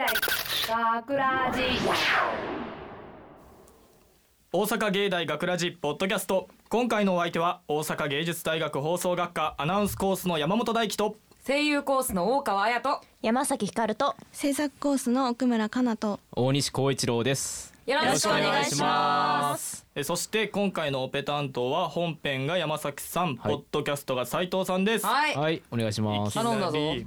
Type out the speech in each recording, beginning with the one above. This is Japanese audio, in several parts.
大学ラジ。大阪芸大学ラジポッドキャスト。今回のお相手は大阪芸術大学放送学科アナウンスコースの山本大輝と。声優コースの大川彩と。山崎ひかると。制作コースの奥村かなと。大西光一郎です。よろしくお願いします。えそして今回のオペ担当は本編が山崎さん、はい。ポッドキャストが斉藤さんです。はい、はい、お願いします。頼んだぞ頼み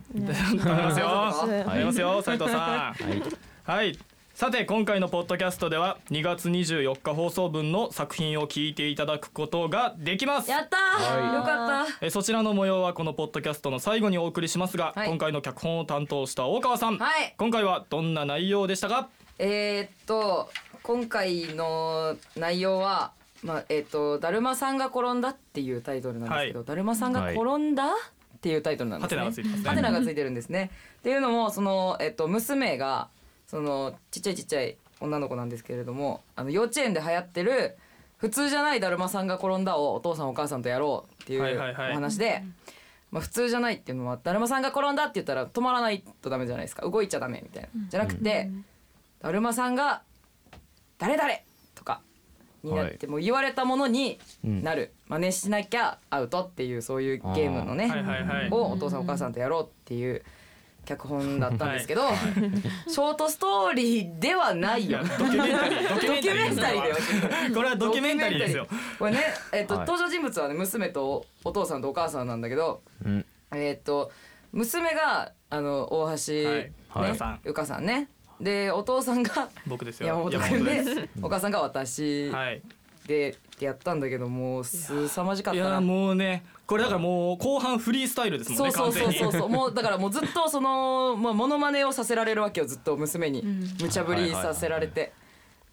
ますよ。はい頼みますよ斉藤さん。はい、はい。さて今回のポッドキャストでは2月24日放送分の作品を聞いていただくことができます。やったー、はい。よかった。えそちらの模様はこのポッドキャストの最後にお送りしますが、はい。今回の脚本を担当した大川さん、はい。今回はどんな内容でしたか？えー、っと今回の内容はまあえーっとだるまさんが転んだっていうタイトルなんですけど、はいだるまさんが転んだ、っていうタイトルなんですね。ハテナがついてますねハテナがついてるんですね。っていうのもそのえっと娘がそのちっちゃいちっちゃい女の子なんですけれども、あの幼稚園で流行ってる普通じゃないだるまさんが転んだをお父さんお母さんとやろうっていうはいはいはいお話で。まあ、普通じゃないっていうのはだるまさんが転んだって言ったら止まらないとダメじゃないですか動いちゃダメみたいな、じゃなくて、だるまさんが「誰々!」とかになって、もう言われたものになる、真似しなきゃアウトっていうそういうゲームのね、はいはいはい。をお父さんお母さんとやろうっていう脚本だったんですけど、ショートストーリーではないよ。ドキュメンタリードキュメンタリーだよ。これはドキュメンタリーですよ。これね、えっとはい。登場人物はね娘とお父さんとお母さんなんだけど、うん、えっと娘があの大橋、ねはい。はい。さんゆかさんねでお父さんが僕ですよ。山本君山で本お母さんが私はい。でってやったんだけどもうすさまじかっいや。もうねこれだからもう後半フリースタイルですもんねそうそうそうそう。もうだからもうずっとそのまあモノマネをさせられるわけよずっと娘に。無茶ぶりさせられて。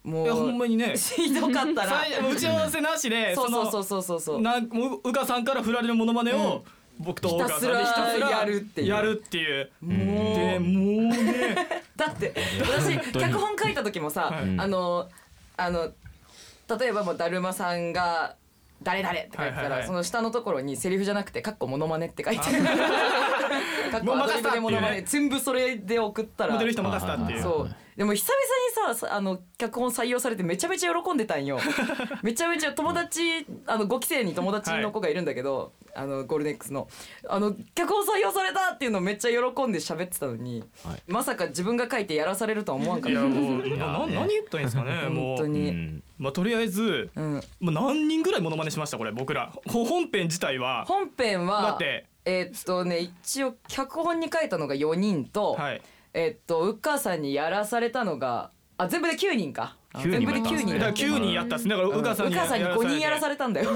もにいやほんまうにね。ひどかったな最打ち合わせなしでそうそうのそうそうそうそう。なんもううかさんから振られるモノマネを僕と大川さんでひたすらやるっていう。やるっていう。もう。でもうね。だって私脚本書いた時もさ、はい。あのあの例えばもうだるまさんが誰々って書いてたら、はいはいはい。その下のところにセリフじゃなくて「かっこモノマネ」って書いてる。かっこアドリブでモノマネ、全部それで送ったら。モデル人任せたっていう。そうでも久々にささあの脚本採用されてめちゃめちゃ喜んでたんよ。めちゃめちゃ友達あの5期生に友達の子がいるんだけど、あのゴールデン X の。あの脚本採用されたっていうのをめっちゃ喜んで喋ってたのに、はい。まさか自分が書いてやらされるとは思わんかった。いやもう いやね。な何言ったらいいんですかね もう。本当に、うん、まあとりあえずうん、もう何人ぐらいモノマネしましたこれ僕ら。ほ本編自体は。本編はだって。えーっとね一応脚本に書いたのが4人と、はいえーっとうっかーさんにやらされたのがあ全部で9人か。9人全部で9もやったんですね。人。だから9人やったっすね。だからうかさんにうかーさんに5人やらされたんだよ。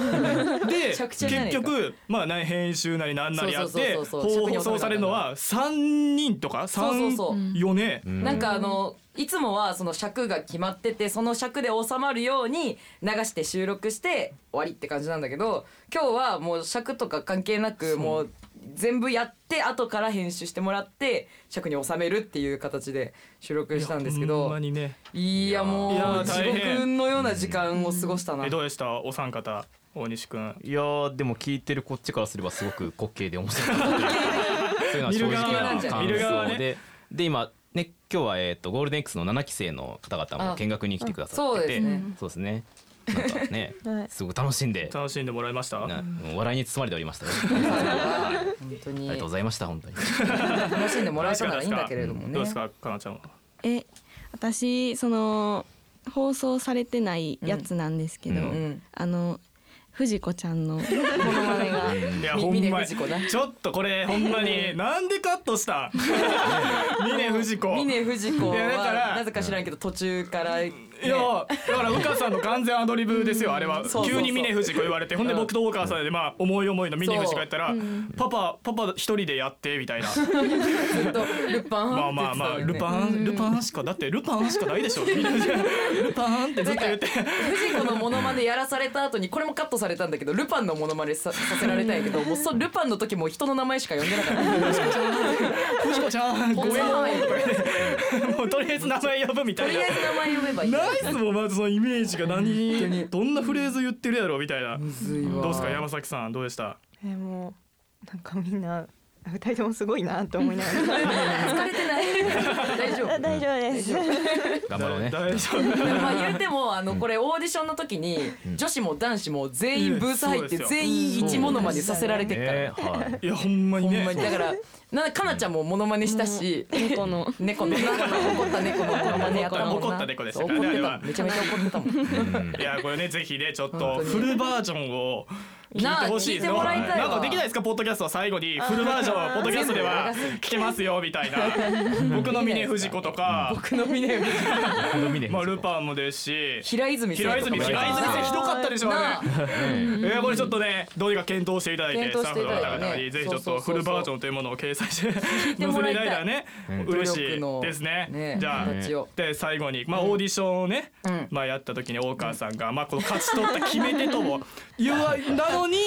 で結局まあね編集なりなんなりやってそうそうそうそう放送されるのは3人とか？そうそうそう3よねうん。なんかあのいつもはその尺が決まっててその尺で収まるように流して収録して終わりって感じなんだけど今日はもう尺とか関係なくもう全部やって後から編集してもらって尺に収めるっていう形で収録したんですけどまにね。いやもいやう地獄のような時間を過ごしたな。え。どうでした？お三方大西くんいやーでも聞いてるこっちからすればすごく滑稽で面白かったとい そういうのは正直な感見る側ね。想で、で今ね今日はえっ、とゴールデン X の7期生の方々も見学に来てくださってて、そうですね。そうですね。なんかね はい、すごく楽しんで、楽しんでもらいました？笑いに包まれておりましたよ。本当に。ありがとうございました本当に。楽しんでもらえたならいいんだけれどもね。どうですかかなちゃんは？え私その放送されてないやつなんですけど、うんうん。あの藤子ちゃんのモノマネが いやほんまちょっとこれほんまに なんでカットした？峰不二子。峰不二子はなぜか知らんけど途中から、ね、いやだからうかさんの完全アドリブですよあれは。急に峰不二子言われて。ほんで僕と大川さんでまあ思い思いの峰不二子がやったらパパパパ一人でやってみたいな。ずっとルパンまあまあまあルパンルパンしかだってルパンしかないでしょ。みん。なルパンってずっと言って。藤子のモノマネやらされた後にこれもカットされたんだけどルパンのモノマネささせられたんやけどもうそルパンの時もう人の名前しか呼んでなかった。藤子ちゃん。ごめん。もうとりあえず名前呼ぶみたとりあいなえず名前呼べばいいナイスもまずそのイメージが何？どんなフレーズ言ってるやろみたいな。どうですか？山崎さんどうでした？えーもうなんかみんな二人ともすごいなと思いながら。疲れてない。大丈夫。あ大丈夫です。頑張ろうね。大丈夫。まあ言うてもあのこれオーディションの時に女子も男子も全員ブース入って全員一モノマネさせられてるから。ね。はい。いやほんまにほねんまに。だからなかなちゃんもモノマネしたし猫の。猫の。な怒った猫のモノマネやったもんな。怒った猫でした怒からねめちゃめちゃ怒ってたもん。いやこれねぜひねちょっとフルバージョンを聞いてほしいです。なん。かできないですか？ポッドキャストは最後にフルバージョンポッドキャストでは聞けますよみたいな。僕の峰不二子とか。僕の峰 まあルパンもですし。平泉平泉平泉ひどかったでしょうねえーこれちょっとねどうにか検討していただいてスタッフの方々にぜひちょっとフルバージョンというものを掲載しててもらいたい載せていただいたらねうん嬉しいですね。ねじゃあで最後にまあオーディションをねうん。まあやった時に大川さんがまあこの勝ち取った決め手とも言わな のに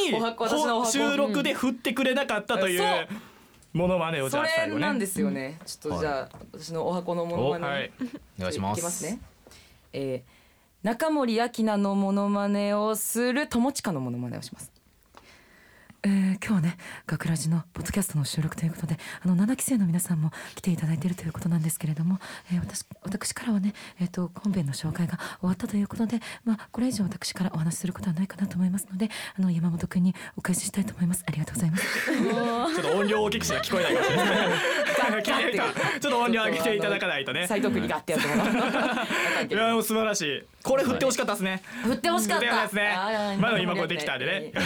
収録で振ってくれなかったというそうモノマネをじゃそあ最後ね。れなんですよね。ちょっとじゃあ私のお箱のモノマネはい。お願いします。いきますね。えー中森明菜のモノマネをする友近のモノマネをしますえー今日はね学ラジのポッドキャストの収録ということであの7期生の皆さんも来ていただいているということなんですけれども、えー私私からはね、えー、と本編の紹介が終わったということで、まあ、これ以上私からお話しすることはないかなと思いますのであの山本君にお返ししたいと思います。ありがとうございます。ちょっと音量大きくして聞こえないかもしれないちょっと音量上げていただかないとね。斉藤君にガッてやってもらういやもう素晴らしい。これ振ってほしかったですね。振ってほしかった。ですね。まだ今これできたんでね。ま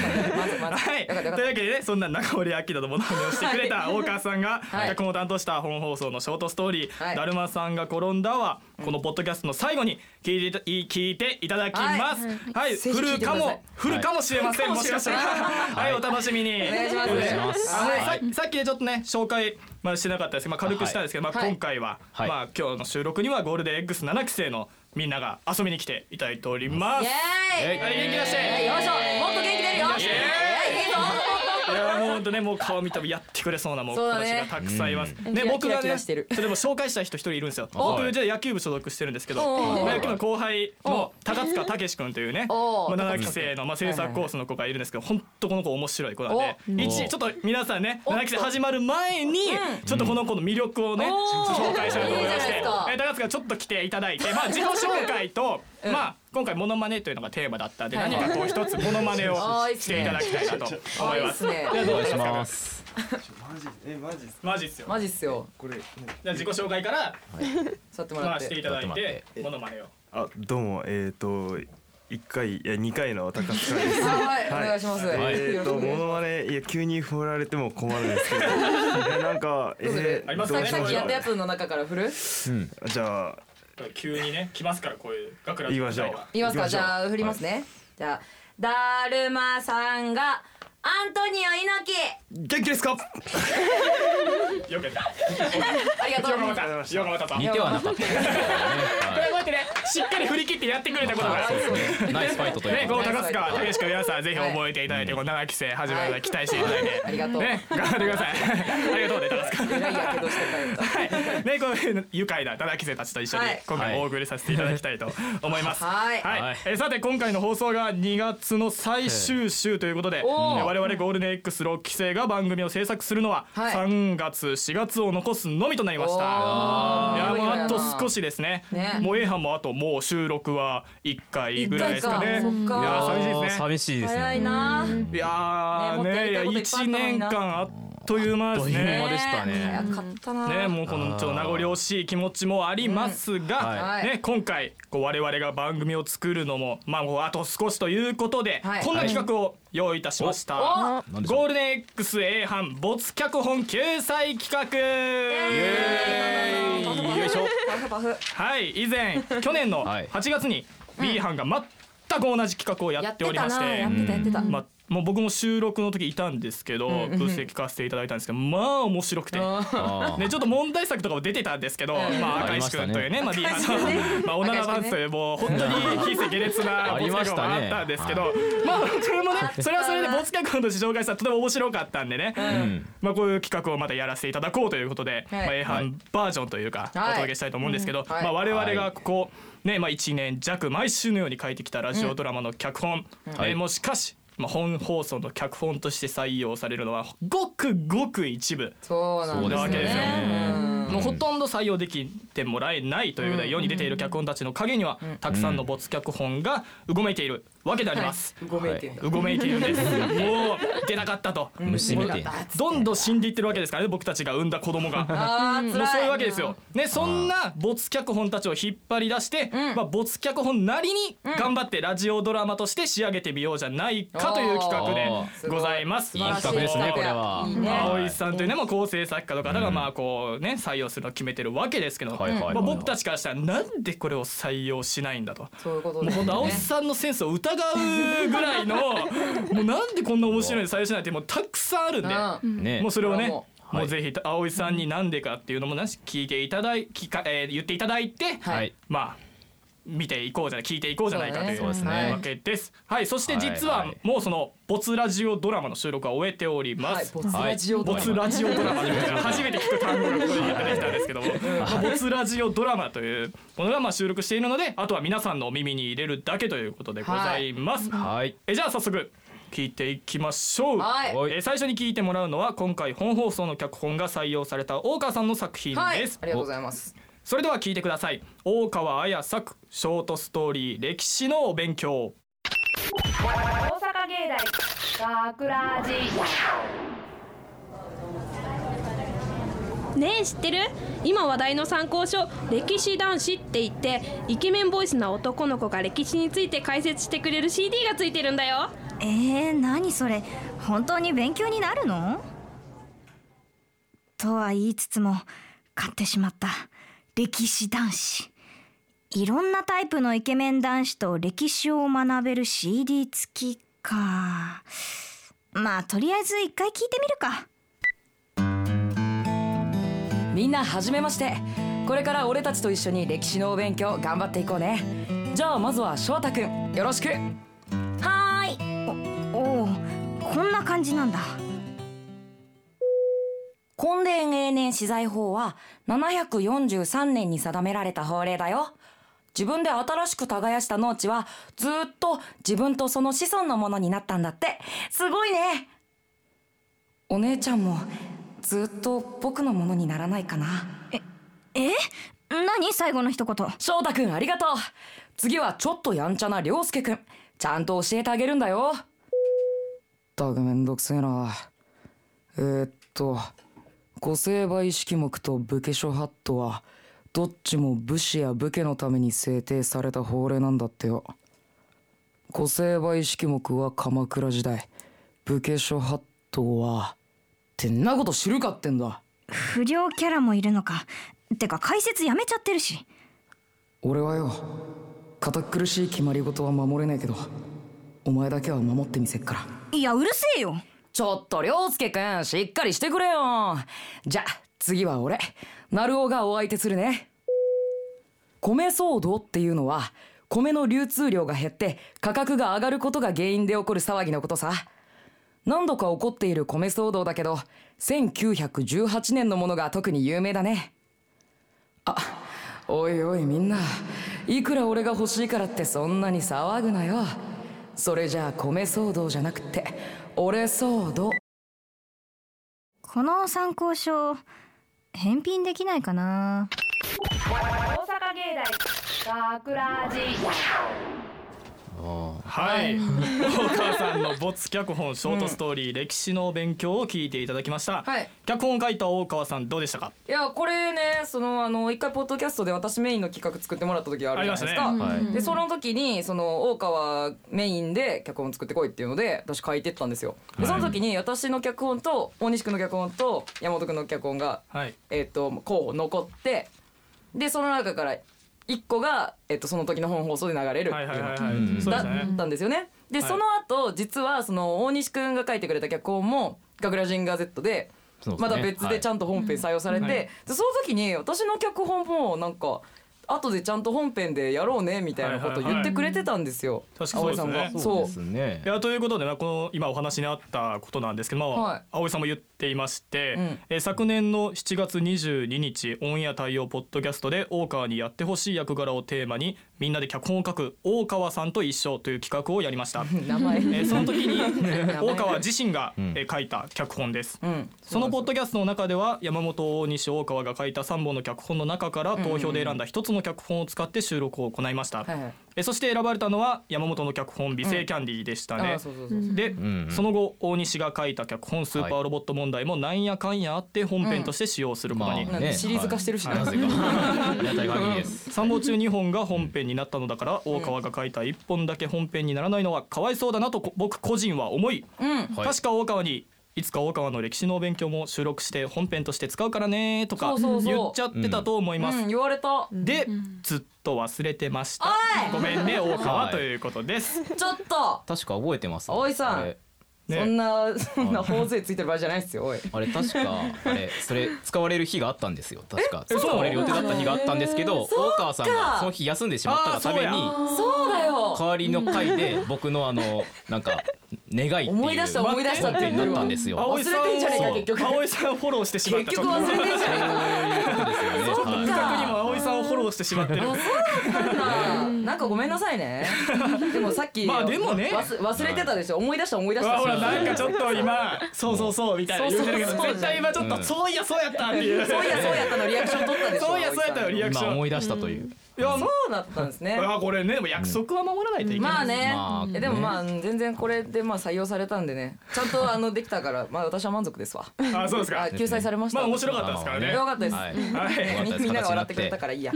ずまずはい、というわけでねそんな中森明菜のものまねをしてくれた大川さんがはい。脚本を担当した本放送のショートストーリー「はい。だるまさんが転んだ」はこのポッドキャストの最後に聞いてい聞いていただきます。はい、ぜひ振るかも振るかもしれません。もしかしたら、はい、お楽しみに。お願いします。あのはい。ささっきでちょっとね紹介まあしてなかったですけど、まあ軽くしたんですけど、まあはい。今回ははい。まあ今日の収録にはゴールデン X7 期生のみんなが遊びに来ていただいております。はい元気出して。はいよいしょ。もっと元気出るよ本当ねもう顔見たらやってくれそうなもう子たちがたくさんいます。ん。ね僕がねそれでも紹介したい人一人いるんですよ。お僕じゃあ野球部所属してるんですけど、野球部の後輩の高塚武志君というね、まあ7期生のまあ制作コースの子がいるんですけど、本当この子面白い子なんで、一ちょっと皆さんね7期生始まる前にちょっとこの子の魅力をね紹介したいと思いまして、高塚ちょっと来ていただいて、まあ自己紹介とまあ今回モノマネというのがテーマだったんではい。何かこう一つモノマネをしていただきたいなと思います。あいいっすね。じゃあどうお願いしですかますマジえマジっすマジっすよ。マジっすよ。これ。じゃあ自己紹介から座ってもらっていてただいてモノマネを。あどうも。えっ、ー、と一回いや二回の高塚です。はい。お願いします。えー、とモノマネいや急に振られても困るんですけど。なんかえー、ありますかね。さっきさっきやったやつの中から振る？うん。じゃあ急にね来ますからこういう学ラン言いましょう。言いますか。じゃあ振りますね。じゃあだるまさんがアントニオ猪木。元気ですか？よけた。ありがとうよかった。よかった。似てはなかった。ですけどねれこうやってね。しっかり振り切ってやってくれたことが。はいそうですはいナイスファイトというね、こ高塚武志君皆さんぜひ覚えていただいて、この7期生始まるの期待していただいて、ありがとう。ね、頑張ってください。ありがとうね、高塚。はい、ね、こういう愉快な7期生たちと一緒にはい。今回もお送りさせていただきたいと思います。はい。はいえーさて今回の放送が2月の最終週ということで、えー我々ゴールデン X6 期生が番組を制作するのははい。3月4月を残すのみとなりました。いやもうあと少しですね。ね。もう A 班もあともう収録は1回ぐらいですかね。いやー寂しいですね。寂しいです早いねないやーねいやりたいこといっぱいあったの1年間あっという間ですあっという間ね。でしたね。早かったな。ね、もうこのちょっと名残惜しい気持ちもありますが、はい。ね、今回こう我々が番組を作るのも、まあ、もうあと少しということで、はい。こんな企画を用意いたしました。ゴールデン XA 班没脚本救済企画。よいしょパフパフはい以前去年のはい。8月に B 班が全く同じ企画をややっておりまして。まあ、もう僕も収録の時いたんですけど、分析聞かせていただいたんですけどまあ面白くて。ね、ちょっと問題作とかも出てたんですけど、ん。まあ、赤石君というね、まあ、の、まあ、おならバンスという、もう、本当に非正下劣なありま没脚したね。本があったんですけど。まあ、それもね、それはそれで没脚本として紹介したら、とても面白かったんでね。うん。まあ、こういう企画をまたやらせていただこうということで、はい。まあ、A 班バージョンというか、おはい。届けしたいと思うんですけど、はい。まあ、我々がここ、ね、まあ、1年弱、毎週のように書いてきたラジオドラマの脚本、はいえーもうしかし。まあ、本放送の脚本として採用されるのはごくごく一部。そうなわけですよ。うん。もうほとんど採用できてもらえないというぐらい世に出ている脚本たちの陰にはたくさんの没脚本がうごめいているわけであります。ごめんってんだ。うごめい。ているんです。もう出なかったと。虫みてえどんどん死んでいってるわけですからね僕たちが産んだ子供が。あー辛い。もうそういうわけですよ。ね、そんな没脚本たちを引っ張り出して、まあ没脚本なりに頑張ってラジオドラマとして仕上げてみようじゃないかという企画でございます。いい企画ですねこれは。いいね。葵さんというねもう構成作家の方がまあこうね採用するのを決めてるわけですけど、はいはい。はいまあ僕たちからしたらなんでこれを採用しないんだと。そういうこともう本当青木さんのセンスを疑うぐらいの もうなんでこんな面白いの採用しないってもうたくさんあるんで。うん。ね。もうそれをねもうぜひ葵さんになんでかっていうのもなし聞いていただい聞か、えー言っていただいて、はい。まあ見ていこうじゃない聞いていこうじゃないかというわけです。はいそして実ははい。はいもうその没ラジオドラマの収録は終えております。はいボツラジオドラマ。没ラジオドラマという初めて聞く単語がここに出てきたんですけども、まあ、没ラジオドラマというものがまあ収録しているのであとは皆さんのお耳に入れるだけということでございます。はい。えじゃあ早速聞いていきましょう。はい。はい。えー最初に聞いてもらうのは今回本放送の脚本が採用された大川さんの作品はい。です、ありがとうございますそれでは聞いてください。大川彩作ショートストーリー歴史のお勉強。大阪芸大学ラジねえ知ってる？今話題の参考書「歴史男子」って言ってイケメンボイスな男の子が歴史について解説してくれる CD がついてるんだよ。えー、何それ？本当に勉強になるの？とは言いつつも買ってしまった歴史男子。いろんなタイプのイケメン男子と歴史を学べる CD 付きか。まあとりあえず一回聞いてみるか。みんなはじめまして。これから俺たちと一緒に歴史のお勉強頑張っていこうね。じゃあまずは翔太くんよろしく。はーい。おおうこんな感じなんだ墾田永年資材法は743年に定められた法令だよ。自分で新しく耕した農地はずっと自分とその子孫のものになったんだって。すごいね。お姉ちゃんもずっと僕のものにならないかな。え何？最後の一言。翔太くんありがとう。次はちょっとやんちゃな涼介くん。ちゃんと教えてあげるんだよ。ったくめんどくせえな。えー、っと個性売式目と武家諸法度はどっちも武士や武家のために制定された法令なんだってよ。個性売式目は鎌倉時代。武家諸法度はってんなこと知るかってんだ。不良キャラもいるのかてか解説やめちゃってるし俺はよ。堅苦しい決まり事は守れねえけどお前だけは守ってみせっから。いやうるせえよちょっと涼介くんしっかりしてくれよ。じゃあ次は俺。成尾がお相手するね。米騒動っていうのは米の流通量が減って価格が上がることが原因で起こる騒ぎのことさ。何度か起こっている米騒動だけど1918年のものが特に有名だね。あおいおいみんな。いくら俺が欲しいからってそんなに騒ぐなよ。それじゃあ米騒動じゃなくて俺騒動この参考書返品できないかな？大阪芸大学ラジはい、大川さんの没脚本ショートストーリー、歴史のお勉強を聞いていただきました、はい。脚本を書いた大川さんどうでしたか？いやこれねそのあの一回ポッドキャストで私メインの企画作ってもらった時あるじゃないですか。でその時にその大川メインで脚本作ってこいっていうので私書いてったんですよ。でその時に私の脚本と大西君の脚本と山本君の脚本がはい。えっ、と候補残ってでその中から一個が、えっとその時の本放送で流れるだったんですよね。で、はい。その後実はその大西くんが書いてくれた脚本も「ガグラジンガー Z で」ですね。また別でちゃんと本編採用されて、はいでその時に私の脚本もなんか後でちゃんと本編でやろうねみたいなこと言ってくれてたんですよ。葵さんが。そうですね。いやということで、まあ、この今お話にあったことなんですけど、まあはい。葵さんも言ってっていまして、ん。えー昨年の7月22日オンエア対応ポッドキャストで大川にやってほしい役柄をテーマにみんなで脚本を書く大川さんと一緒という企画をやりました。名前。えーその時に 前。大川自身が、書いた脚本です。うん。そのポッドキャストの中では山本大西大川が書いた3本の脚本の中から投票で選んだ1つの脚本を使って収録を行いました、はいはいえそして選ばれたのは山本の脚本「美声キャンディー」でしたね。で、んその後大西が書いた脚本「スーパーロボット問題」もなんやかんやあって本編として使用することに、シリーズ化してるしなぜかありがたい。限りです3本中2本が本編になったのだから大川が書いた1本だけ本編にならないのはかわいそうだなとこ僕個人は思い、うん。はい。確か大川にいつか大川の歴史のお勉強も収録して本編として使うからねとか言っちゃってたと思います。うん言われた。でずっと忘れてました。ごめんね大川。はいということです。ちょっと。確か覚えてます。葵さんそんなそんな頬杖ついてる場合じゃないですよおい。あれ確かあれそれ使われる日があったんですよ。確か。え使われる予定だった日があったんですけど大川さんがその日休んでしまったがためにあそうだよ。代わりの回で僕のあのなんか願いっていう思い出した思い出したってなったんですよ。忘れてんじゃねえかを結局。葵さんをフォローしてしまっ結た。局忘れてんじゃねそういうことですよ。ねそっかしてしまってる。なんなんかごめんなさいね。でもさっきまあでもね。忘忘れてたでしょ。思い出した思い出した。ほらなんかちょっと今そうそうそう。みたいな言ってるけどそうそうそう。絶対今ちょっとうん。そういやそうやったっていう。そういやそうやったのリアクション取ったでしょ。そういやそうやったよリアクション。今思い出したといういやそうだったんですね。あこれね約束は守らないといけない。まあね、まあえでもまあ全然これでまあ採用されたんでね。ちゃんとあのできたからまあ私は満足ですわ。あそうですか。あ。救済されました？まあ面白かったですからね。よかったです、はい。はい。みみんなが笑ってくれたからいいや。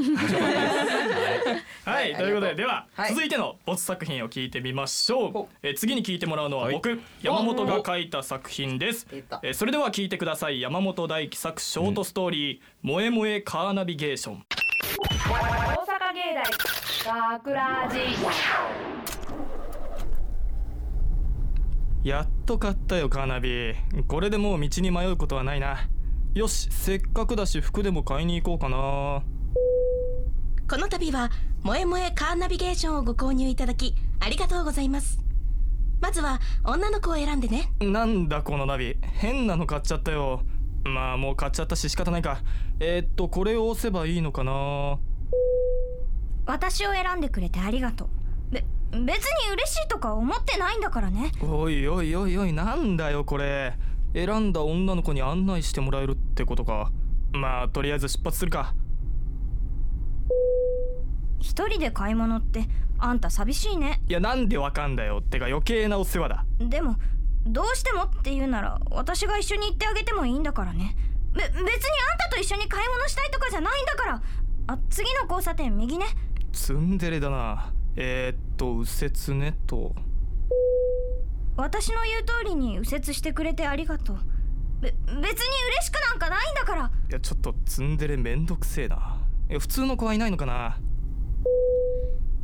はい、ということででは、はい。続いての没作品を聞いてみましょう。ほ、えー次に聞いてもらうのははい。僕、山本が書いた作品です。えーそれでは聞いてください。山本大輝作ショートストーリー「萌え萌えカーナビゲーション大阪芸大桜寺やっと買ったよカーナビ。これでもう道に迷うことはないな。よしせっかくだし服でも買いに行こうかな。この度は萌え萌えカーナビゲーションをご購入いただきありがとうございます。まずは女の子を選んでね。なんだこのナビ。変なの買っちゃったよまあもう買っちゃったし仕方ないか。えーっとこれを押せばいいのかな？私を選んでくれてありがとう。べ別に嬉しいとか思ってないんだからね。おいおいおいおいなんだよこれ。選んだ女の子に案内してもらえるってことか。まあとりあえず出発するか。一人で買い物ってあんた寂しいね。いやなんでわかんだよ。ってか余計なお世話だ。でもどうしてもって言うなら私が一緒に行ってあげてもいいんだからね。べ別にあんたと一緒に買い物したいとかじゃないんだから。あ次の交差点右ね。ツンデレだな。えー、っと右折ねと。私の言う通りに右折してくれてありがとう。べ別に嬉しくなんかないんだから。いやちょっとツンデレめんどくせえな。いや普通の子はいないのかな？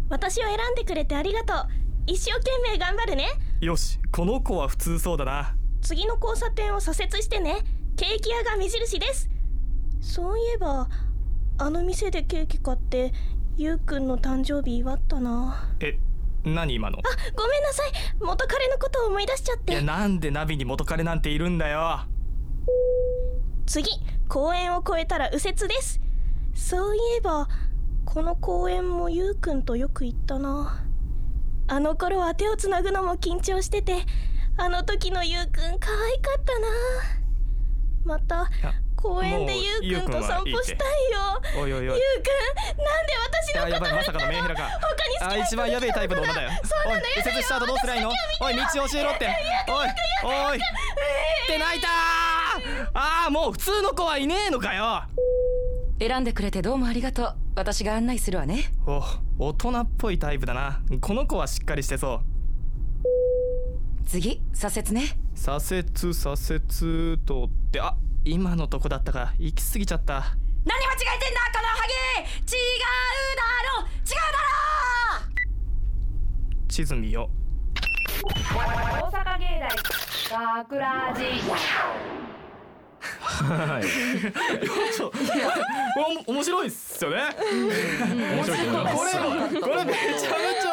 私を選んでくれてありがとう一生懸命頑張るね。よしこの子は普通そうだな。次の交差点を左折してね。ケーキ屋が目印です。そういえばあの店でケーキ買ってゆうくんの誕生日祝ったな。え何今の？ごめんなさい。元彼のことを思い出しちゃっいやて。なんでナビに元彼なんているんだよ。次公園を越えたら右折です。そういえばこの公園もゆうくんとよく行ったなあの頃は手をつなぐのも緊張しててあの時のゆうくん可愛かったな。またや公園でゆうくんと散歩したいよ。ゆうくんなんで私のあやばいまさかのメンヘラか他に好一番やべえタイプの女だよ。おい右折した後どうすりゃいいの？おい道教えろって。おい。おいって泣いたー。ああもう普通の子はいねえのかよ選んでくれてどうもありがとう。私が案内するわね。お大人っぽいタイプだな。この子はしっかりしてそう。次左折ね。左折左折とって。あ今のとこだったか。行き過ぎちゃった。何間違えてんだこのハゲ。違うだろ。違うだろ。地図見よ大阪芸大桜寺面お面白いっすよね。面白いこれこれめちゃめちゃ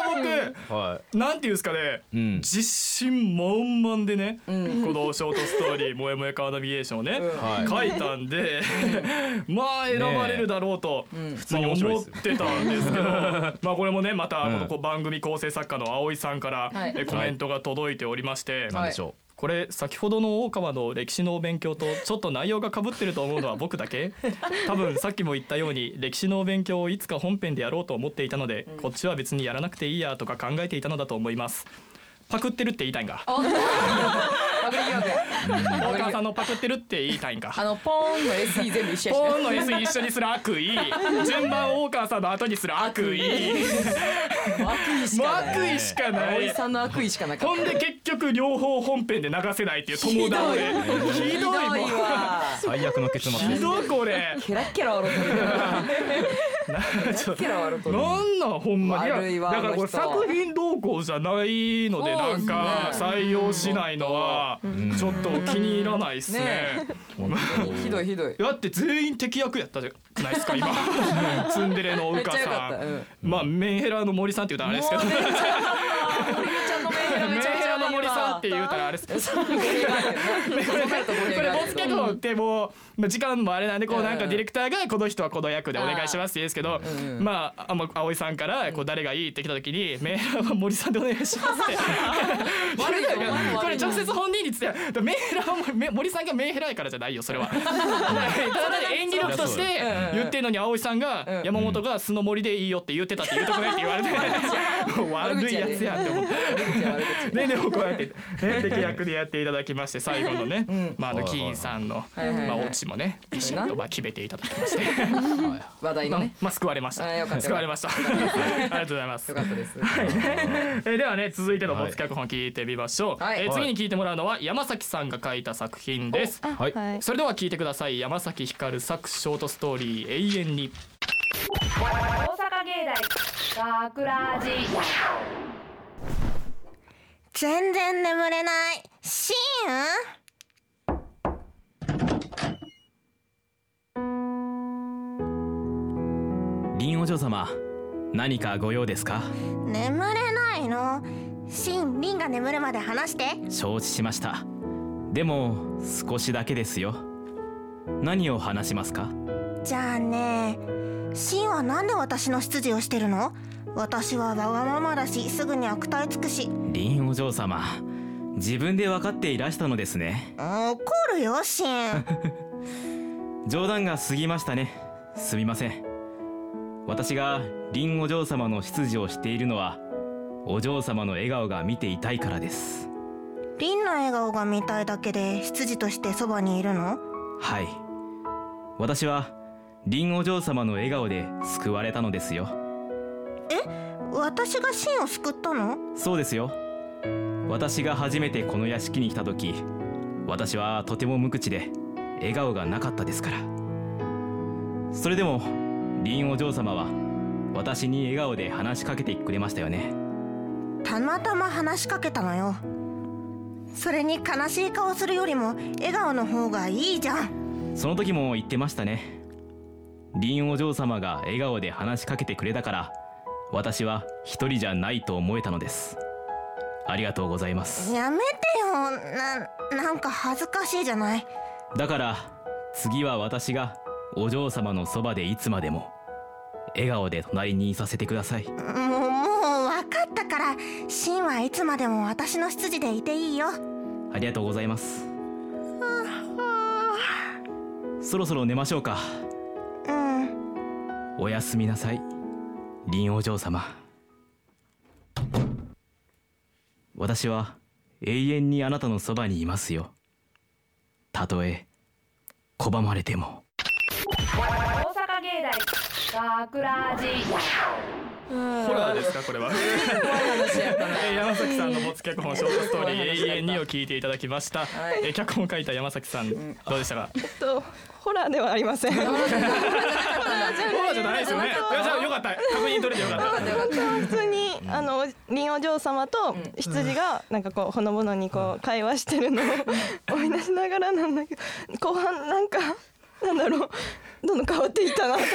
僕はなんていうんですかね、うん。自信満々でね、このショートストーリー「もえもえカーナビゲーション」をね、はい。書いたんで、まあ選ばれるだろうと、普通に思ってたんですけど まあこれもねまたこの番組構成作家の葵さんからコメントが届いておりまして、い。なんでしょこれ先ほどの大川の歴史のお勉強とちょっと内容が被ってると思うのは僕だけ？多分さっきも言ったように歴史のお勉強をいつか本編でやろうと思っていたので、こっちは別にやらなくていいやとか考えていたのだと思います。パクってるって言いたいんか パクリ疑惑大川さんのパクってるって言いたいんか。あのポーンの SE 全部一緒ポーンの S 一緒にする悪意。順番を大川さんの後にする悪意。悪意しかない。悪意しかない葵さんの悪意しかなかった。ほんで結局両方本編で流せないっていう友倒れひどいもん。ひどいわ。う最悪の結末ひどいこれケラッケラ笑ってる。なんなんほんまにだからこれ作品動向じゃないのでなんか採用しないのはちょっと気に入らないっすね。ね。ひどいひどい。だって全員敵役やったじゃないですか今。ツンデレのめうかさうん。ん、まあメンヘラの森さんって言うたらあれですけど あれです。け どそう。語弊があるよなそうなると語弊これボツ脚本ってもうまあ時間もあれなんでこうなんかうんディレクターがこの人はこの役でお願いしますって言うんですけどまああまあ葵さんからこう誰がいいって来た時にメンヘラは森さんでお願いしますって。悪いよ これ直接本人に伝えメンヘラはめ森さんがメンヘラやからじゃないよそれは。ただ演技力として言ってんのに葵さんがうん。山本が素の森でいいよって言ってたって言うとこないって言われて悪いやつやって思って。って、役でやっていただきまして最後のね、ん。まああのキーンさんの、はいはいはい。まあオチもねビシッとまあ決めていただきまして、話題のね。まあ救われました。あよかった救われました。ありがとうございます。よかったです。えーではね続いての没脚本聞いてみましょう、はい。えー次に聞いてもらうのは山崎さんが書いた作品です。はい。はい。それでは聞いてください。山崎ひかる作ショートストーリー永遠に。大阪芸大学ラジ全然眠れない。シリンお嬢様何かご用ですか？ーン眠れないの？シンリンが眠るまで話して。承知しました。でも少しだけですよ。何を話しますか？じゃあねシンはなんで私の執事をしてるの？私はわがままだしすぐに悪態つくし。リンお嬢様自分で分かっていらしたのですね。怒るよシン。冗談が過ぎましたね。すみません。私がリンお嬢様の執事をしているのはお嬢様の笑顔が見ていたいからです。リンの笑顔が見たいだけで執事としてそばにいるの？はい。私はリンお嬢様の笑顔で救われたのですよ。私がシンを救ったの？そうですよ。私が初めてこの屋敷に来た時私はとても無口で笑顔がなかったですから。それでもリンお嬢様は私に笑顔で話しかけてくれましたよね。たまたま話しかけたのよ。それに悲しい顔するよりも笑顔の方がいいじゃん。その時も言ってましたねリンお嬢様が笑顔で話しかけてくれたから私は一人じゃないと思えたのです。ありがとうございます。やめてよ。ななんか恥ずかしいじゃない？だから次は私がお嬢様のそばでいつまでも笑顔で隣にいさせてください。もうもう分かったからシンはいつまでも私の執事でいていいよ。ありがとうございます。そろそろ寝ましょうか。うんおやすみなさい。林お嬢様。私は永遠にあなたのそばにいますよ。たとえ拒まれても。大阪芸大学ラジホラーですかこれは？えー山崎さんの没脚本ショートストーリー永遠にを聞いていただきました、えー脚本を書いた山崎さんどうでしたか？とホラーではありません。ホラーじゃない。ですよね。い。やじゃあよかった。確認取れてよかった。普通にあの林お嬢様と羊がなんかこうほのぼのにこう会話してるのを思い出しながらなんだけど後半なんかなんだろう。どんどん変わっていったなと思って。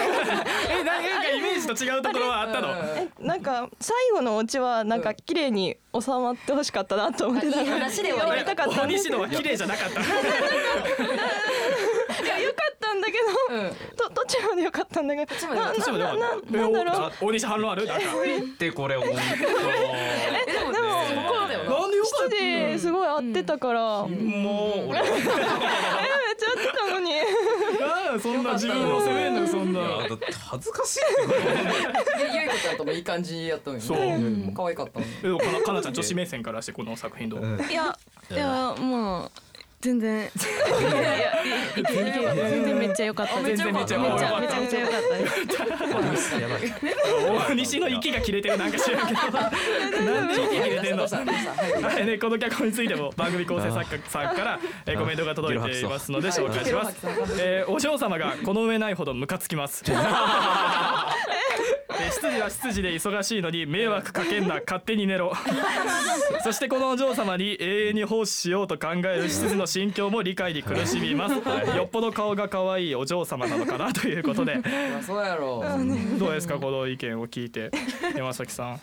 えななんかイメージと違うところはあったの？えなんか最後のオチはなんか綺麗に収まってほしかったなと思ってたいい話で終わり。終わりたかった大んですけど西野は綺麗じゃなかったいや良かったんだけど、と途中まで良かったんだけどな途中まではなななんだろう大西反論あるなんかでこれ本でもこうなんでよかった羊すごい合ってたから、当もう俺に。なんそんな自分を責めんのそんな。恥ずかしいゆいこちゃんともいい感じやったのに。そう。うん可愛かったえでもかなかなちゃん女子目線からしてこの作品どう？いやいやもう全然。全然。めっちゃ良かった。です全然めっちゃめっちゃめちゃめちゃ良かった。大西の息が切れてるなんか知らんけど。なんで息切れてんの？はいねこの？脚本についても番組構成作家さんからえーコメントが届いていますので紹介します。えーお嬢様がこの上ないほどムカつきます えー執事は執事で忙しいのに迷惑かけんな勝手に寝ろ。そしてこのお嬢様に永遠に奉仕しようと考える執事の心境も理解に苦しみます。よっぽど顔が可愛いお嬢様なのかなということで。そうやろどうですかこの意見を聞いて山崎さん。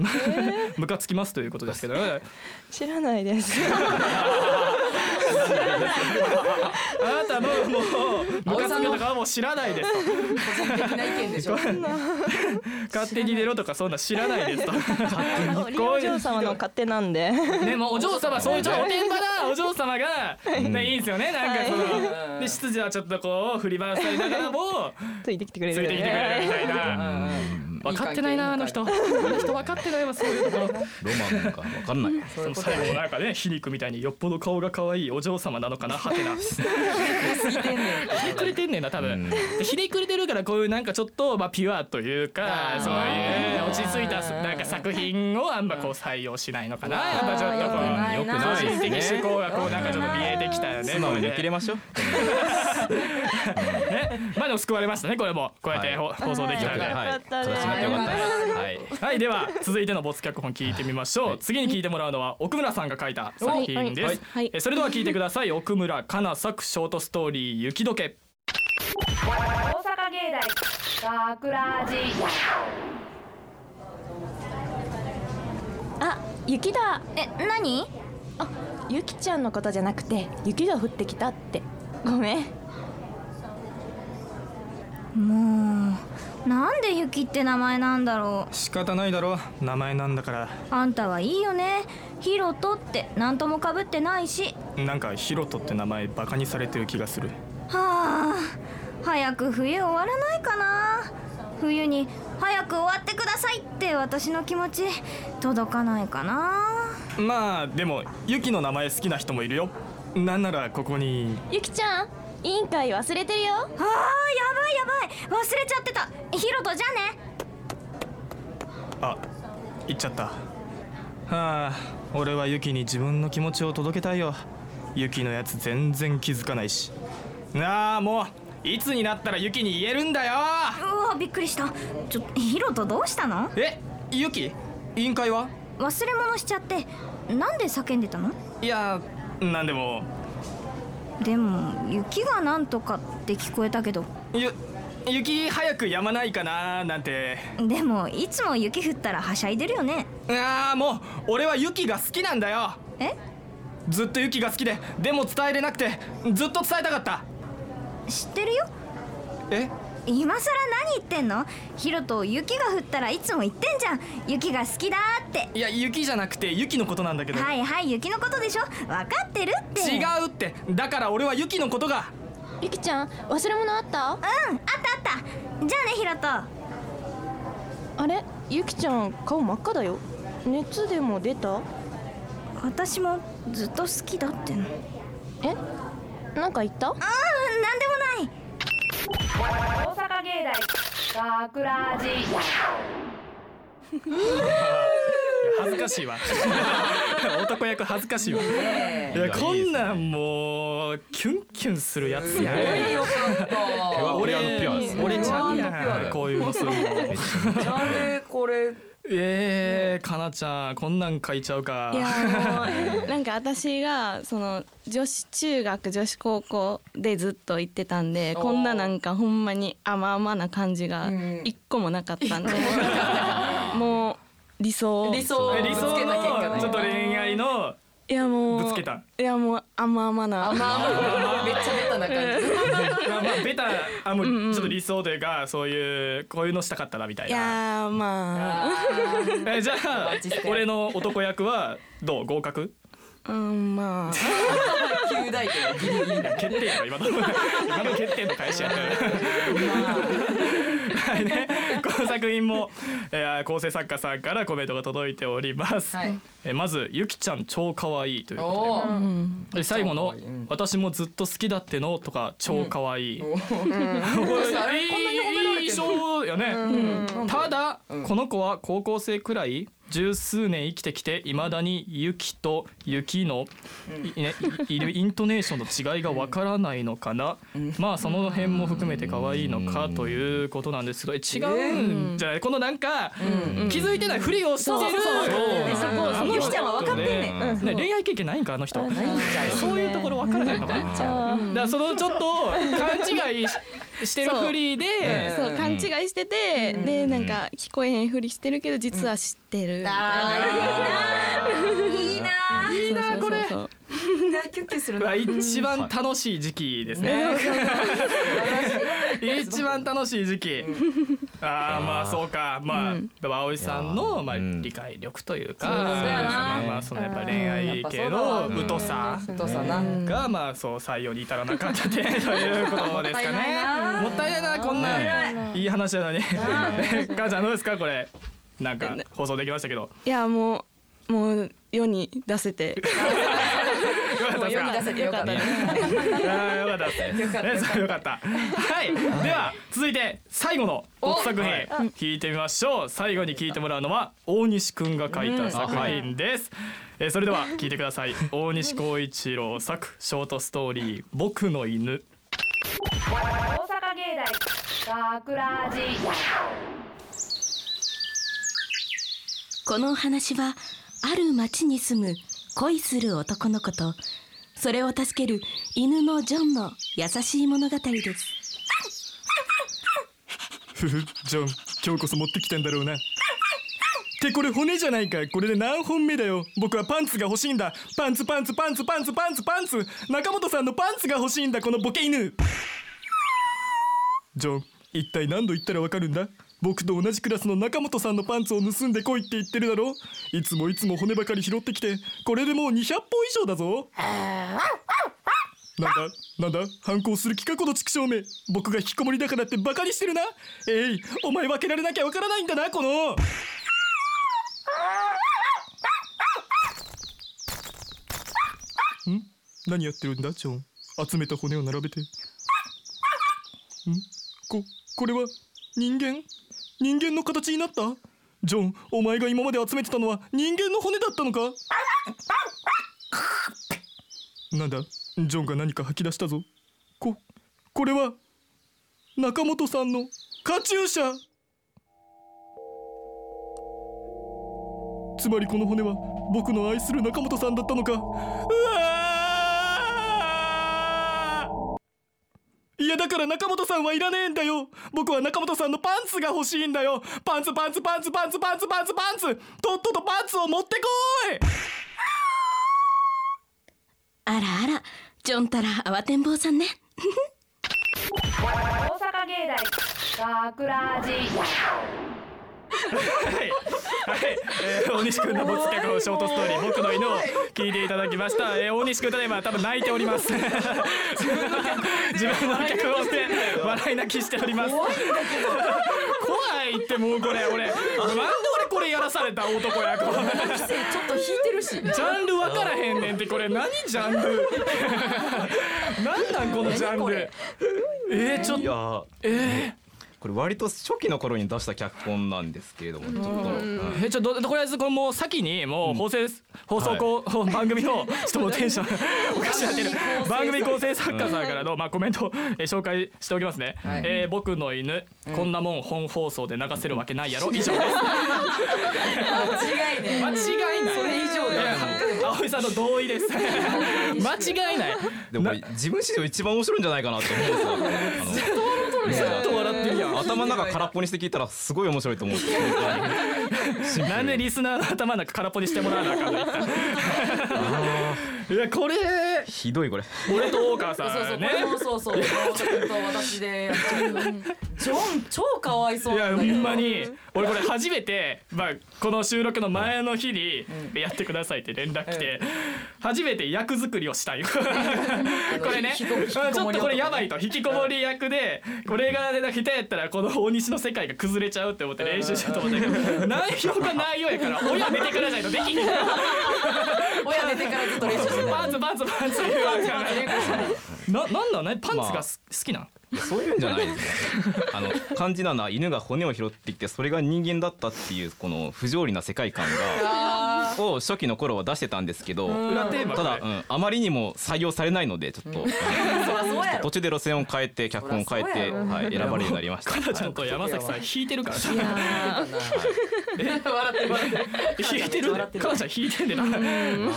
ムカつきますということですけどね。知らないです あなたのもうムカつくとかはもう知らないですと。個人的な意見でしょ。勝手に寝ろとかそんな知らないですと。リオお嬢様の勝手なんで。でもお嬢様そういうちょっとおてんばなお嬢様がねいいんですよね。なんかそはい。ので執事はちょっとこう振り回されながらもついてきてくれるついてきてくれるみたいな。分かってないなあの人。あの人分かってないわそういうところ。ロマンか。わかんない。その最後なんかね皮肉みたいによっぽど顔が可愛いお嬢様なのかなはてなひねくれてんねんな多分。でひねくれてるからこういうなんかちょっとまあピュアというかそういう落ち着いたなんか作品をあんまこう採用しないのかな。やっぱちょっとこうよくない的趣向がこうなんかちょっと見えてきたよね。素直に受け入れましょう。ね。まあでも救われましたねこれも。こうやってほ放送できたのでなってよかったです。はい。はいでは続いての没脚本聞いてみましょう。次に聞いてもらうのは奥村さんが書いた作品です、はい。はい。えそれでは聞いてください。奥村かな作ショートストーリー雪解け。大阪芸大桜寺あ雪だ。え何？あゆきちゃんのことじゃなくて雪が降ってきたって。ごめん。もうなんでユキって名前なんだろ仕方ないだろ。名前なんだから。うあんたはいいよね。ヒロトって何ともかぶってないし。なんかヒロトって名前バカにされてる気がする。はあ早く冬終わらないかな。冬に早く終わってくださいって私の気持ち届かないかな。まあでもユキの名前好きな人もいるよ。なんならここに。ゆきちゃん委員会忘れてるよ。あーやばいやばい。忘れちゃってた。ヒロトじゃあね。あ行っちゃった。はあ俺はユキに自分の気持ちを届けたいよ。ユキのやつ全然気づかないし。なあもういつになったらユキに言えるんだよ。うわびっくりした。ちょヒロトどうしたの？えユキ？委員会は？忘れ物しちゃってなんで叫んでたの？いやなんでもでも雪がなんとかって聞こえたけど。ゆ雪早く止まないかななんて。でもいつも雪降ったらはしゃいでるよね。ああもう俺はユキが好きなんだよ。え？ずっとユキが好きででも伝えれなくてずっと伝えたかった。知ってるよ。え？今さら何言ってんの？ヒロト雪が降ったらいつも言ってんじゃん。雪が好きだって。いや雪じゃなくてユキのことなんだけど。はいはい雪のことでしょ？分かってるって。違うって。だから俺はユキのことが。ゆきちゃん忘れ物あった？うんあったあった。じゃあねヒロトあれ？ゆきちゃん顔真っ赤だよ。熱でも出た？私もずっと好きだっての。え？なんか言った？ああなんでもない大阪芸大桜寺恥ずかしいわ。男役恥ずかしいわ。いやこんなんもうキュンキュンするやつや。よかったペワペワのピュアですね。俺ちゃんはいこういうのするの。これえー、かなちゃんこんなん書いちゃうか。いやもうなんか私がその女子中学女子高校でずっと行ってたんでこんななんかほんまに甘々な感じが一個もなかったんで、理想。理想。え理想ぶつけた結果ねの。ちょっと恋愛のいやもうぶつけた。いやもう甘々なあまあまあめっちゃベタな感じ。まあまあベタあもうちょっと理想というかそういうこういうのしたかったなみたいいやまあ。えじゃあ俺の男役はどう？合格？うんまあ。旧大点ギリギリだ決定。やろ今の今の決定の返しやったよはいね。この作品も、えー、構成作家さんからコメントが届いております、はい。えーまずゆきちゃん超可愛いということで。で最後のうん。私もずっと好きだってのとか超可愛い、おー。これあれこんいい印象よね、うん。ただ、うん。この子は高校生くらい十数年生きてきていまだに雪と雪の、いねい いるイントネーションの違いがわからないのかな、まあその辺も含めて可愛いのかということなんですけどえ違うんじゃない？このなんか、気づいてないふりをしてる。そうそうそう。そう。あのゆきちゃんは分かってんねん。ねね恋愛経験ないんかあの人。そういうところ分からないのかな。だからそのちょっと勘違いししてるふりでそう。勘違いしてて、でなんか聞こえへんふりしてるけど実は知ってる。みたいな。いいないいなこれそうそういいなキュッキュするな一番楽しい時期ですね。一番楽しい時期。ああまあそうかまあだから葵さんのまあ理解力というかうだよなまあまあそのやっぱ恋愛系の疎さ太さながまあそう採用に至らなかった点ということですかね。もったいないなこんないい話なのに。母ちゃんどうですかこれなんか放送できましたけど。いやもうもう世に出せてもう世に出せてよかったよかったですね。ねそうよかった。はい。では続いて最後の奥作品聞いてみましょう。最後に聞いてもらうのは大西くんが書いた作品です。えーそれでは聞いてください。大西光一郎作ショートストーリー僕の犬。大阪芸大このお話はある町に住む恋する男の子とそれを助ける犬のジョンの優しい物語です。ふふ。ジョン今日こそ持ってきたんだろうな。ってこれ骨じゃないかこれで何本目だよ。僕はパンツが欲しいんだ。パンツパンツパンツパンツパンツパンツ。中本さんのパンツが欲しいんだこのボケ犬。ジョン一体何度言ったらわかるんだ？僕と同じクラスの中本さんのパンツを盗んでこいって言ってるだろ？いつもいつも骨ばかり拾ってきてこれでもう200本以上だぞ。なんだ？なんだ？反抗する気かこの畜生め。僕が引きこもりだからってバカにしてるな。えいお前分けられなきゃわからないんだなこの。ん？何やってるんだジョン？集めた骨を並べて。ん？ここれは人間？人間の形になった？ジョンお前が今まで集めてたのは人間の骨だったのか？なんだ？ジョンが何か吐き出したぞ。ここれは中本さんのカチューシャ。つまりこの骨は僕の愛する中本さんだったのか？うわーいやだから中本さんはいらねえんだよ。僕は中本さんのパンツが欲しいんだよ。パンツパンツパンツパンツパンツパンツパンツ。とっととパンツを持ってこい。あらあら。ジョンたら慌てん坊さんね。大阪芸大桜寺はい、はい、えー大西くんの没脚本ショートストーリー僕の犬を聞いていただきました、えー大西くんただいま多分泣いております。自分の脚本で笑い泣きしております。怖いってもうこれ俺。なんで俺これやらされた男役ちょっと引いてるし。ジャンル分からへんねんってこれ。何ジャンル？なんなんこのジャンル？えー、ちょっと。えこれ割と初期の頃に出した脚本なんですけれどもちょっと、うん。えちょっととりあえずこれもう先にもう放送 放送こう番組の ちょっともうテンション おかしなってる番組構成作家さんからのまあコメントをえー紹介しておきますね。はい。えー僕の犬こんなもん本放送で流せるわけないやろ。以上です。間違いね。間違いない。それ以上だ。よいや葵さんの同意です。間違いない。でも自分史上一番面白いんじゃないかなって思うんですよ。あのずっと笑ってるやん。頭の中空っぽにして聞いたらすごい面白いと思う。なんでリスナーの頭の中空っぽにしてもらわなあかんの？いやこれ。ひどいこれ。俺と大川さそうそう、んねこれもそうそう、山本君と私で。ジョン、超かわいそういやほなんまに。俺これ初めて、まあ、この収録の前の日にやってくださいって連絡来て、初めて役作りをしたい。これね。ちょっとこれやばいと。引きこもり役でこれがね下手やったらこの大西の世界が崩れちゃうって思って練習しようと思ったけど内容が内容やから親寝てくださいとできひん。親寝てからずっと練習してた。パンツパンツ。パンツななんなんね？パンツがす好きなんそういうんじゃないですねあの肝心なのは犬が骨を拾ってきてそれが人間だったっていうこの不条理な世界観が を初期の頃は出してたんですけど裏テーマただ、うん、あまりにも採用されないのでちょっと、途中で路線を変えて脚本を変えて、はい、選ばれるようになりました。かなちゃんと山崎さん引いてるから。さ 笑ってる笑って。る。引いてる。でかなちゃん引いてんでな。く。うん。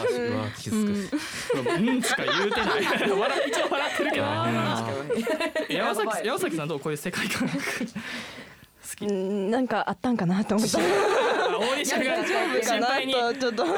しか言うてない。笑一応笑ってるけど。山崎山崎さんどうこういう世界観。うんなんかあったんかなと思った大西君が心配に。とちょっと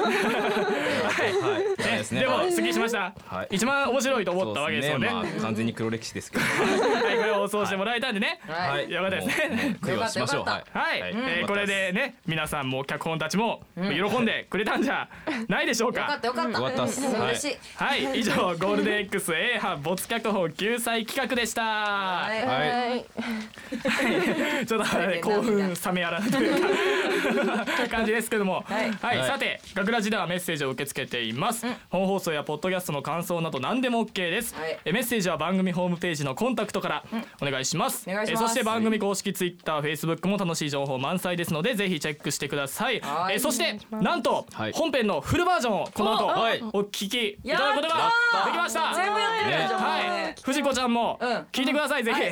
ですね。でもすっきりしましたはい一番面白いと思ったわけですよねまあ完全に黒歴史ですけど。はいこれを放送してもらえたんでねはいよかったですねもうもう悔いはしましょう。はい。はい、えーこれでね皆さんも脚本たちも喜んでくれたんじゃないでしょうよかかったよかった。よかった。はい以上ゴールデン X A 班没脚本救済企画でしたはい。はい。ちょっとね興奮冷めやらぬというか感じですけども、はい、はいさて学ラジではメッセージを受け付けています、本放送やポッドキャストの感想など何でも OK です、はい。えメッセージは番組ホームページのコンタクトからお願いします,、えそして番組公式 TwitterFacebook も楽しい情報満載ですのでぜひチェックしてください、はい。えそしてなんと、はい。本編のフルバージョンをこの後、はい。お聞きいただくことができました。全部やってるじゃん。はい、藤子ちゃんもうん。聞いてください、ぜひ。は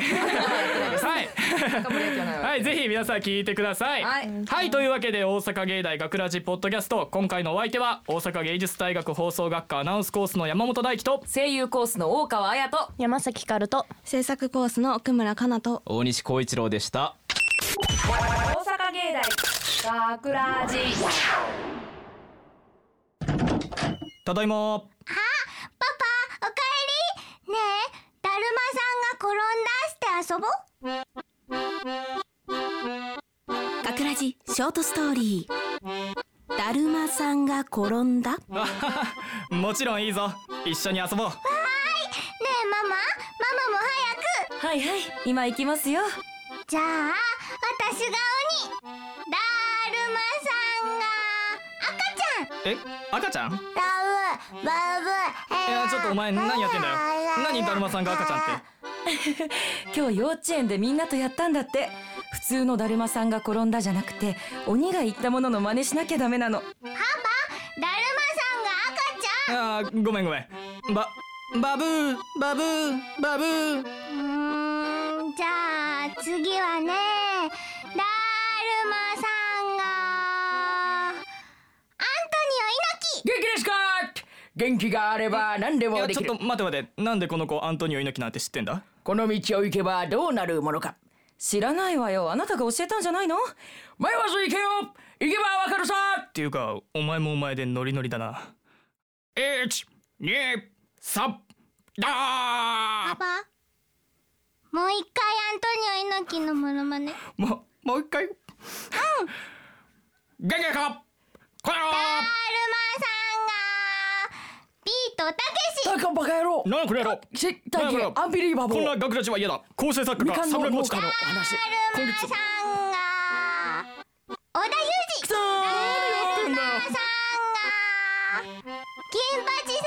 い。はい、ぜひ皆さん聞いてください。はい。はい、というわけで大阪芸大学ラジポッドキャスト今回のお相手は大阪芸術大学放送学科アナウンスコースの山本大輝と声優コースの大川彩と。山崎かると制作コースの奥村かなと大西光一郎でした。大阪芸大学ラジただいま。パパおかえりねえだるまさんが転んだして遊ぼう学ラジショートストーリーだるまさんが転んだ？もちろんいいぞ。一緒に遊ぼう。ねえママ？ママも早くはいはい、今行きますよ。じゃあ私が鬼だるまさんが赤ちゃんえ、赤ちゃん？いラブバブやちょっとお前何やってんだよ。何だるまさんが赤ちゃんって？今日幼稚園でみんなとやったんだって。普通のだるまさんが転んだじゃなくて、鬼が言ったものの真似しなきゃダメなの。パパだるまさんが赤ちゃんあーごめんごめん。ばバブーバブーバブー。うーんじゃあ次はねだるまさんがアントニオ猪木元気ですか元気があれば何でもできるちょっと待って待って。なんでこの子アントニオ猪木なんて知ってんだ？この道を行けばどうなるものか知らないわよ。あなたが教えたんじゃないの？迷わず行けよ！行けばわかるさ！っていうかお前もお前でノリノリだな。1 2 3だパパもう一回アントニオ猪木のモノマネ。ーももう一回。うん。元気か？こだるまさん！がビートたけし。バカバカ野郎。ななんこれやろしなん大だこれアンビリーバボこんなー学ラジは嫌だ。構成作家の桜コーチか農家の話。だるまさんが。織田裕二。だるまさんが。金八先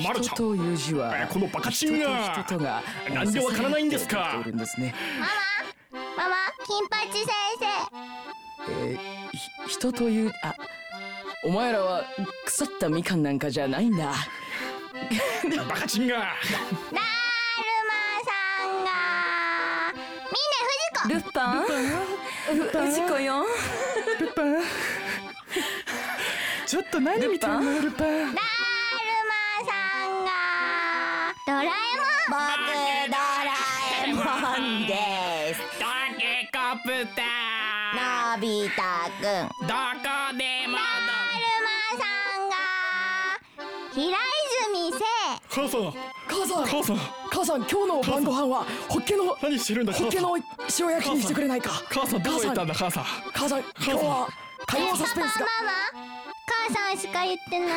生。まるちゃん。人という字はえーこのバカチンが。人と人とがなんでわからないんですか。おるんですねママ金八先えーひ人というあお前らは腐ったみかんなんかじゃないんだ。バカチンが。生だるまさんが。みんな藤子。ルパン？う藤子よ。ルパン？ちょっと何見てんのルパン？だるまさんが。ドラえもん。僕ドラえもんです。タケコプタのび太くん。ーどこでも平泉聖母さん。母さん。母さん。母さん今日の晩ご飯はホッケの何してるんだホッケの塩焼きにしてくれないか。母さん。どこ行ったんだ母さん。母さん今日は火曜サスペンスが。ママ母さんしか言ってない。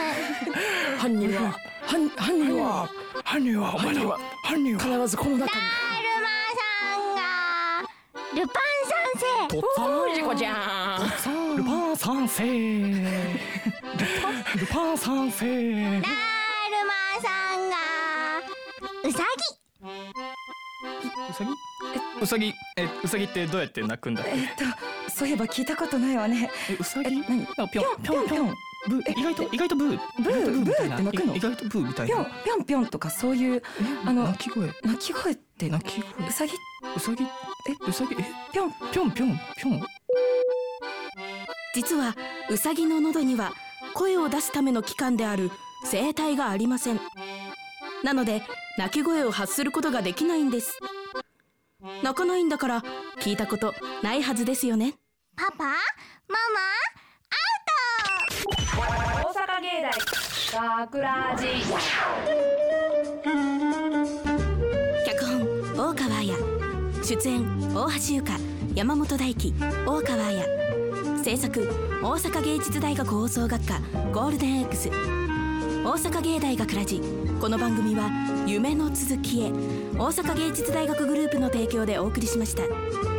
犯人は犯犯人は犯人は犯人は犯人は必ずこの中に。だるまさんがルパン三世とっつおーリコちゃんルパン三世ルパン三世だるまさんがうさうさぎ？うさぎ？えうさぎってどうやって鳴くんだっけ？えっとそういえば聞いたことないわね。えうさぎ？え何？ぴょんぴょんぴょんブー。意外と意外とブー。ブーブーって鳴くの？意外とブーみたいぴょんな。ぴょんぴょんとかそういうあの鳴き声。鳴き声って鳴き声。うさぎ？うさぎ？え？うさぎ？え？ぴょん。ぴょんぴょんぴょん実はウサギの喉には声を出すための器官である声帯がありません。なので鳴き声を発することができないんです。鳴かないんだから聞いたことないはずですよね。パパ？ママ？大阪芸大桜寺。脚本大川彩出演大橋優香。山本大輝大川彩制作大阪芸術大学放送学科ゴールデン X 大阪芸大学らじこの番組は夢の続きへ大阪芸術大学グループの提供でお送りしました。